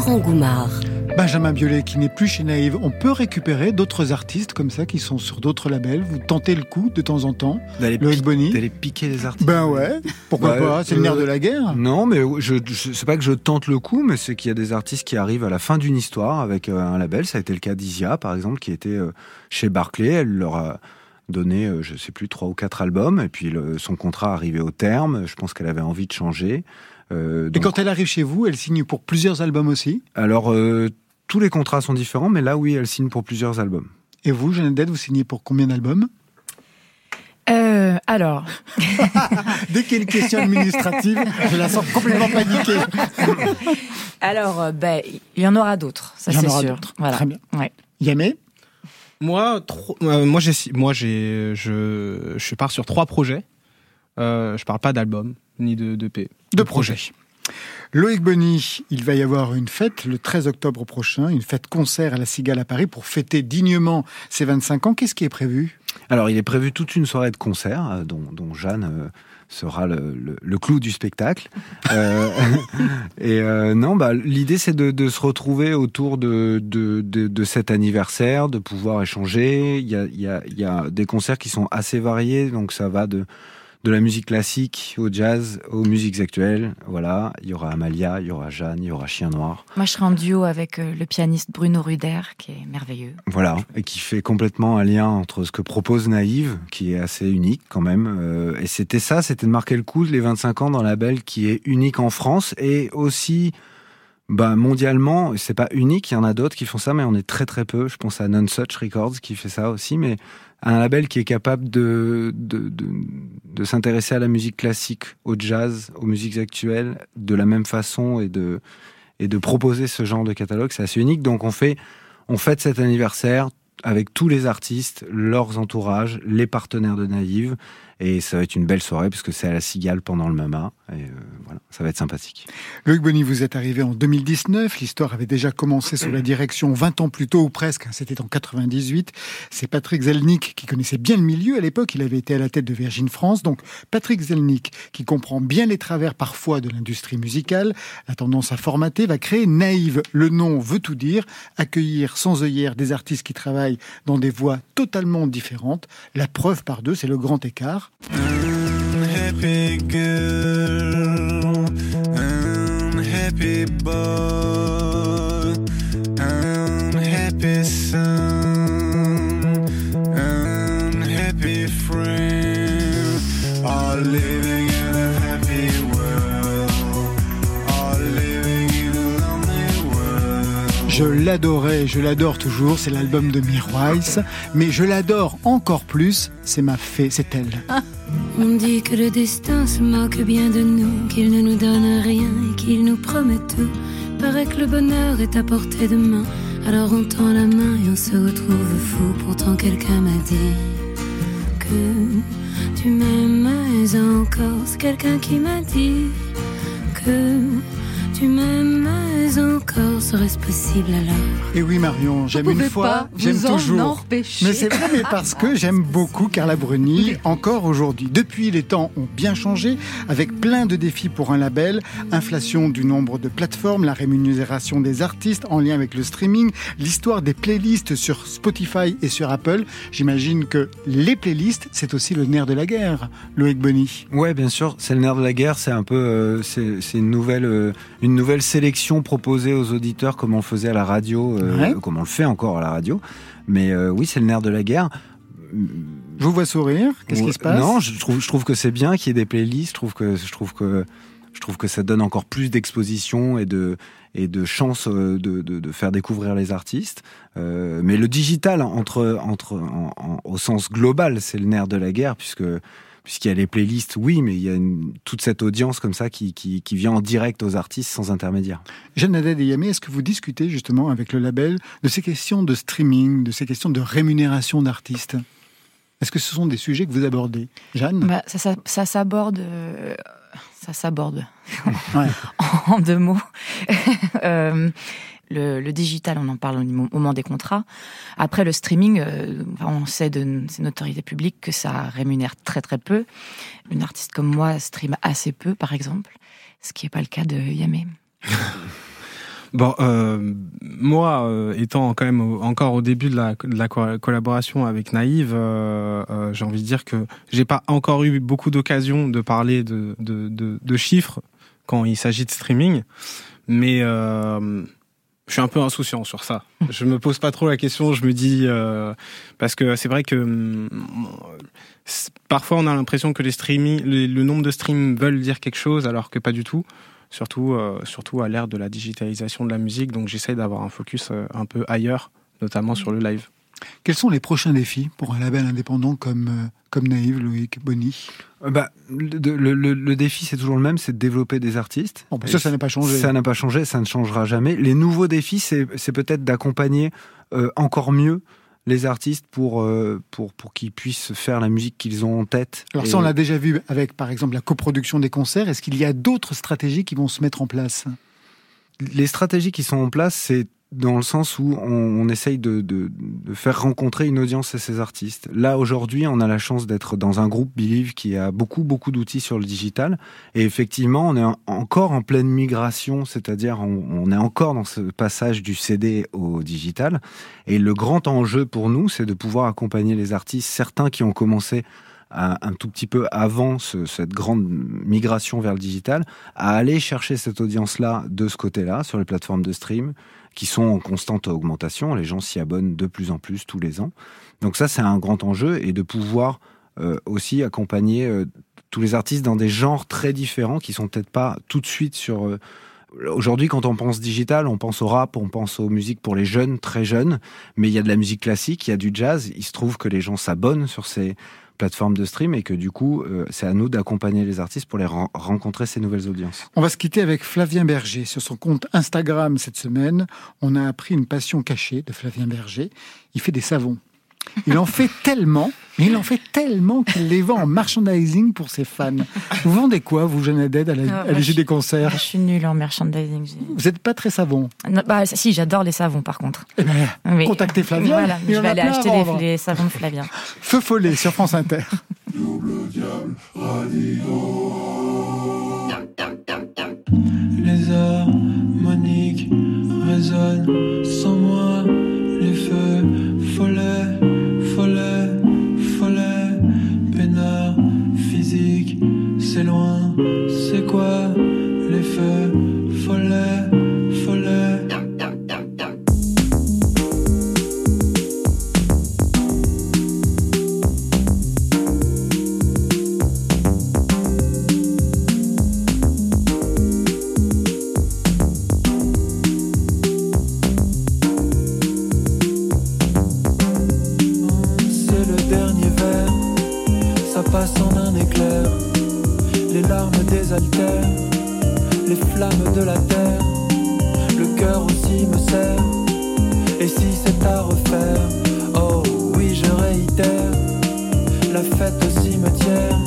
Laurent Goumard. Benjamin Biolay qui n'est plus chez Naïve. On peut récupérer d'autres artistes comme ça qui sont sur d'autres labels. Vous tentez le coup de temps en temps. D'aller Bonny. piquer les artistes. Ben ouais. Pourquoi Bah, pas C'est le nerf euh, de la guerre. Non, mais je, je c'est pas que je tente le coup, mais c'est qu'il y a des artistes qui arrivent à la fin d'une histoire avec euh, un label. Ça a été le cas d'Isia, par exemple, qui était euh, chez Barclay. Elle leur a donné, euh, je sais plus, trois ou quatre albums, et puis le- son contrat arrivait au terme. Je pense qu'elle avait envie de changer. Euh, Et quand elle arrive chez vous, elle signe pour plusieurs albums aussi. alors, euh, tous les contrats sont différents, mais là, oui, elle signe pour plusieurs albums. Et vous, Jeannette vous signez pour combien d'albums Euh, alors, Dès qu'il y a une question administrative, je la sens complètement paniquée. alors, euh, ben, il y en aura d'autres, ça Il y en c'est aura sûr. d'autres. Voilà. Très bien. Ouais. Yamé Moi, trop- euh, moi, j'ai, moi, j'ai, je, je pars sur trois projets. Euh, je parle pas d'album ni de, de P. de projets. Loïc Bonny, il va y avoir une fête le 13 octobre prochain, une fête concert à la Cigale à Paris pour fêter dignement ses 25 ans. Qu'est-ce qui est prévu? Alors, il est prévu toute une soirée de concert euh, dont, dont Jeanne euh, sera le, le- le clou du spectacle. Euh, et euh, non, bah, l'idée c'est de, de se retrouver autour de, de, de, de cet anniversaire, de pouvoir échanger. Il y a, il y, a, il y a des concerts qui sont assez variés, donc ça va de de la musique classique au jazz, aux musiques actuelles. Voilà, il y aura Amalia, il y aura Jeanne, il y aura Chien Noir. Moi, je serai en duo avec euh, le pianiste Bruno Ruder, qui est merveilleux. Voilà, et qui fait complètement un lien entre ce que propose Naïve, qui est assez unique quand même. euh, et c'était ça, c'était de marquer le coup de les 25 ans d'un label qui est unique en France et aussi bah, mondialement. C'est pas unique, il y en a d'autres qui font ça, mais on est très très peu. Je pense à Nonsuch Records qui fait ça aussi, mais un label qui est capable de, de, de, de s'intéresser à la musique classique, au jazz, aux musiques actuelles, de la même façon et de, et de proposer ce genre de catalogue, c'est assez unique. Donc on fait, on fête cet anniversaire avec tous les artistes, leurs entourages, les partenaires de Naïve. Et ça va être une belle soirée puisque c'est à la Cigale pendant le MAMA. Et euh, voilà, ça va être sympathique. Loïc Bonny, vous êtes arrivé en 2019. L'histoire avait déjà commencé sous la direction 20 ans plus tôt ou presque. Hein, c'était en 98. C'est Patrick Zelnick qui connaissait bien le milieu à l'époque. Il avait été à la tête de Virgin France. Donc Patrick Zelnick, qui comprend bien les travers parfois de l'industrie musicale, la tendance à formater, va créer Naïve. Le nom veut tout dire. Accueillir sans œillère des artistes qui travaillent dans des voies totalement différentes. La preuve par deux, c'est le grand écart. I'm happy girl, I'm happy boy. Je l'adorais, je l'adore toujours, c'est l'album de Mirwais, mais je l'adore encore plus, c'est ma fée, c'est elle. On dit que le destin se moque bien de nous, qu'il ne nous donne rien et qu'il nous promet tout. Paraît que le bonheur est à portée de main, alors on tend la main et on se retrouve fou. Pourtant quelqu'un m'a dit que tu m'aimes encore. C'est quelqu'un qui m'a dit que tu m'aimes encore, serait-ce possible alors Et oui Marion, j'aime une fois, j'aime toujours. Mais c'est vrai, mais parce que j'aime beaucoup Carla Bruni encore aujourd'hui. Depuis, les temps ont bien changé, avec plein de défis pour un label, inflation du nombre de plateformes, la rémunération des artistes en lien avec le streaming, l'histoire des playlists sur Spotify et sur Apple. J'imagine que les playlists, c'est aussi le nerf de la guerre, Loïc Bonny. Ouais, bien sûr, c'est le nerf de la guerre. C'est un peu, euh, c'est c'est une nouvelle, euh, une nouvelle sélection proposée aux auditeurs, comme on le faisait à la radio, euh, Ouais. comme on le fait encore à la radio. Mais euh, oui, c'est le nerf de la guerre. Je vous vois sourire, qu'est-ce qui se passe? Non, je trouve, je trouve que c'est bien qu'il y ait des playlists. Je trouve que, je trouve que, je trouve que ça donne encore plus d'exposition et de et de chance euh, de, de, de faire découvrir les artistes. Euh, mais le digital, entre, entre, en- en- au sens global, c'est le nerf de la guerre, puisque puisqu'il y a les playlists, oui, mais il y a une- toute cette audience comme ça qui, qui, qui vient en direct aux artistes sans intermédiaire. Jeanne Haddad et Yamé, est-ce que vous discutez justement avec le label de ces questions de streaming, de ces questions de rémunération d'artistes? Est-ce que ce sont des sujets que vous abordez? Jeanne? Bah, ça, ça, ça s'aborde. euh, ça s'aborde. Ouais. en deux mots. Euh, le, digital, on en parle au mo- moment des contrats. Après, le streaming, euh, on sait de c'est notoriété publique que ça rémunère très très peu. Une artiste comme moi stream assez peu, par exemple, ce qui n'est pas le cas de Yamé. Bon, euh, moi, euh, étant quand même encore au début de la, collaboration avec Naïve, j'ai envie de dire que j'ai pas encore eu beaucoup d'occasions de parler de, de, chiffres quand il s'agit de streaming, mais je suis un peu insouciant sur ça. Je me pose pas trop la question. Je me dis euh, parce que c'est vrai que c'est- parfois on a l'impression que les streaming, le, le nombre de streams veulent dire quelque chose alors que pas du tout. Surtout, euh, surtout à l'ère de la digitalisation de la musique. Donc j'essaye d'avoir un focus euh, un peu ailleurs, notamment sur le live. Quels sont les prochains défis pour un label indépendant comme, euh, comme Naïve, Loïc Bonny Euh, Bah, le, le- le- le défi, c'est toujours le même, c'est de développer des artistes. Bon, bah, ça, ça n'a pas changé. Ça n'a pas changé, ça ne changera jamais. Les nouveaux défis, c'est c'est peut-être d'accompagner euh, encore mieux les artistes pour, euh, pour, pour qu'ils puissent faire la musique qu'ils ont en tête. Alors Et- ça, on l'a déjà vu avec, par exemple, la coproduction des concerts. Est-ce qu'il y a d'autres stratégies qui vont se mettre en place? Les stratégies qui sont en place, c'est dans le sens où on, essaye de, faire rencontrer une audience à ces artistes. Là, aujourd'hui, on a la chance d'être dans un groupe Believe qui a beaucoup, beaucoup d'outils sur le digital. Et effectivement, on est en- encore en pleine migration, c'est-à-dire on, est encore dans ce passage du CD au digital. Et le grand enjeu pour nous, c'est de pouvoir accompagner les artistes, certains qui ont commencé un tout petit peu avant ce- cette grande migration vers le digital, à aller chercher cette audience-là de ce côté-là, sur les plateformes de stream, qui sont en constante augmentation. Les gens s'y abonnent de plus en plus tous les ans. Donc ça, c'est un grand enjeu, et de pouvoir euh, aussi accompagner euh, tous les artistes dans des genres très différents, qui sont peut-être pas tout de suite sur... euh, Aujourd'hui, quand on pense digital, on pense au rap, on pense aux musiques pour les jeunes, très jeunes, mais il y a de la musique classique, il y a du jazz. Il se trouve que les gens s'abonnent sur ces plateformes de stream et que du coup, euh, c'est à nous d'accompagner les artistes pour les rencontrer ces nouvelles audiences. On va se quitter avec Flavien Berger. Sur son compte Instagram cette semaine, on a appris une passion cachée de Flavien Berger. Il fait des savons. Il en fait tellement, il en fait tellement qu'il les vend en merchandising pour ses fans. Vous vendez quoi, vous, Jeanne Aded, à ah, des concerts Je suis nulle en merchandising. Vous n'êtes pas très savon bah, Si, j'adore les savons, par contre. Eh ben, contactez Flavien. Voilà, je vais aller acheter les, savons de Flavien. Feu follet sur France Inter. Les harmoniques résonnent sans moi, les feux follet, c'est loin, c'est quoi les flammes de la terre, le cœur aussi me sert. Et si c'est à refaire, oh oui, je réitère, la fête au cimetière,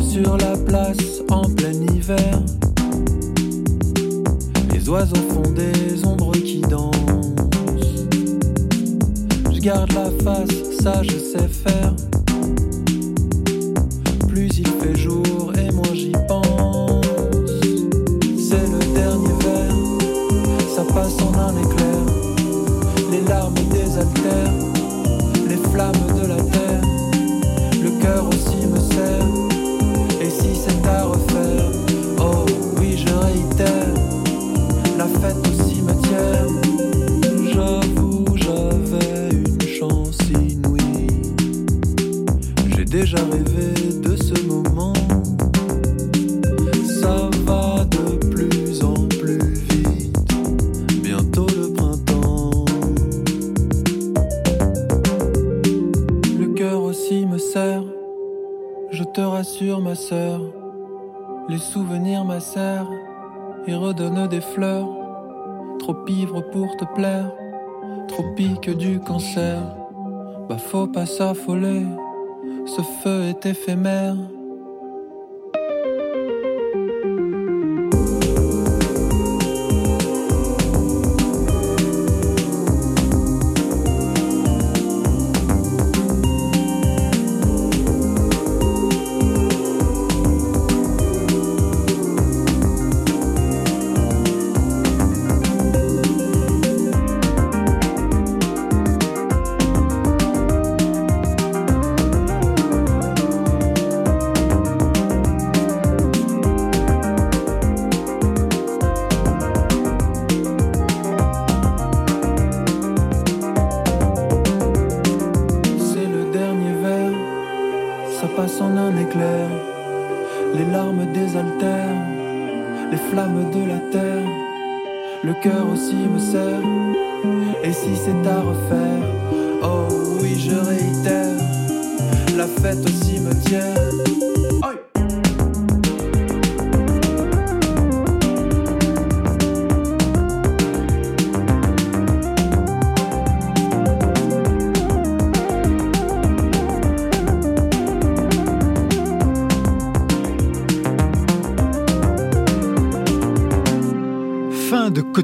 sur la place en plein hiver. Les oiseaux font des ombres qui dansent. Je garde la face, ça je sais faire. Et redonnent des fleurs. Trop ivre pour te plaire. Trop pique du cancer. Bah faut pas s'affoler. Ce feu est éphémère.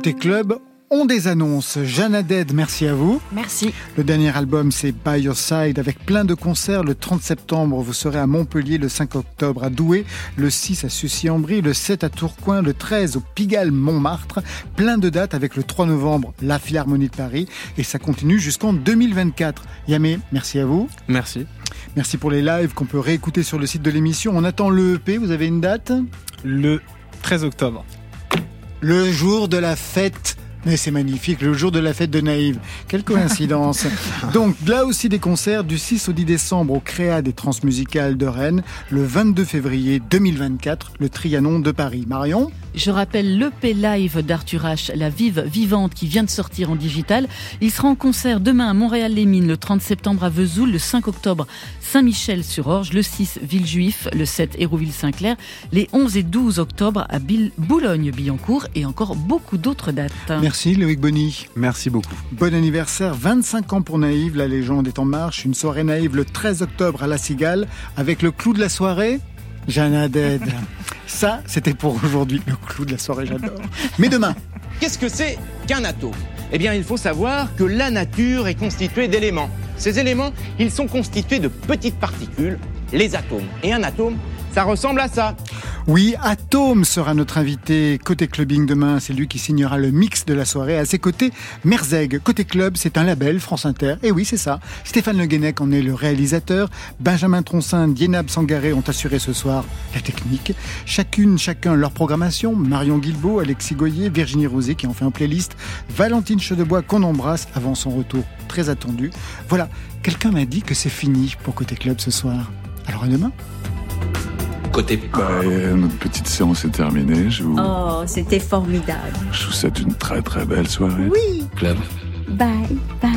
Côté Club. On des annonces. Jeanne Aded, merci à vous. Merci. Le dernier album, c'est By Your Side, avec plein de concerts. Le 30 septembre, vous serez à Montpellier, le 5 octobre à Douai, le 6 à Sucy-en-Brie, le 7 à Tourcoing, le 13 au Pigalle Montmartre. Plein de dates avec le 3 novembre, la Philharmonie de Paris. Et ça continue jusqu'en 2024. Yamé, merci à vous. Merci. Merci pour les lives qu'on peut réécouter sur le site de l'émission. On attend le EP, vous avez une date? Le 13 octobre. Le jour de la fête Mais c'est magnifique, le jour de la fête de Naïve. Quelle coïncidence. Donc là aussi des concerts du 6 au 10 décembre au Créa des Transmusicales de Rennes, le 22 février 2024, le Trianon de Paris. Marion? Je rappelle l'EP live d'Arthur H, La Vive Vivante, qui vient de sortir en digital. Il sera en concert demain à Montréal-les-Mines, le 30 septembre à Vesoul, le 5 octobre Saint-Michel-sur-Orge, le 6 Villejuif, le 7 Hérouville-Saint-Clair, les 11 et 12 octobre à Boulogne-Billancourt et encore beaucoup d'autres dates. Merci Loïc Bonny. Merci beaucoup. Bon anniversaire, 25 ans pour Naïve, la légende est en marche. Une soirée naïve le 13 octobre à La Cigale avec le clou de la soirée, Jeanne. Ça, c'était pour aujourd'hui. Le clou de la soirée, j'adore. Mais demain. Qu'est-ce que c'est qu'un atome Eh bien, il faut savoir que la nature est constituée d'éléments. Ces éléments, ils sont constitués de petites particules, les atomes. Et un atome, ça ressemble à ça. Oui, Atome sera notre invité côté clubbing demain. C'est lui qui signera le mix de la soirée. À ses côtés, Merzeg. Côté club, c'est un label, France Inter. Et oui, c'est ça. Stéphane Le Guenec en est le réalisateur. Benjamin Troncin, Dienab Sangaré ont assuré ce soir la technique. Chacune, chacun leur programmation. Marion Guilbeault, Alexis Goyer, Virginie Rosé qui ont fait un playlist. Valentine Chedebois qu'on embrasse avant son retour très attendu. Voilà. Quelqu'un m'a dit que c'est fini pour Côté Club ce soir. Alors à demain. Bah, notre petite séance est terminée. Je vous... Oh, c'était formidable. Je vous souhaite une très très belle soirée. Oui. Club. Bye, bye.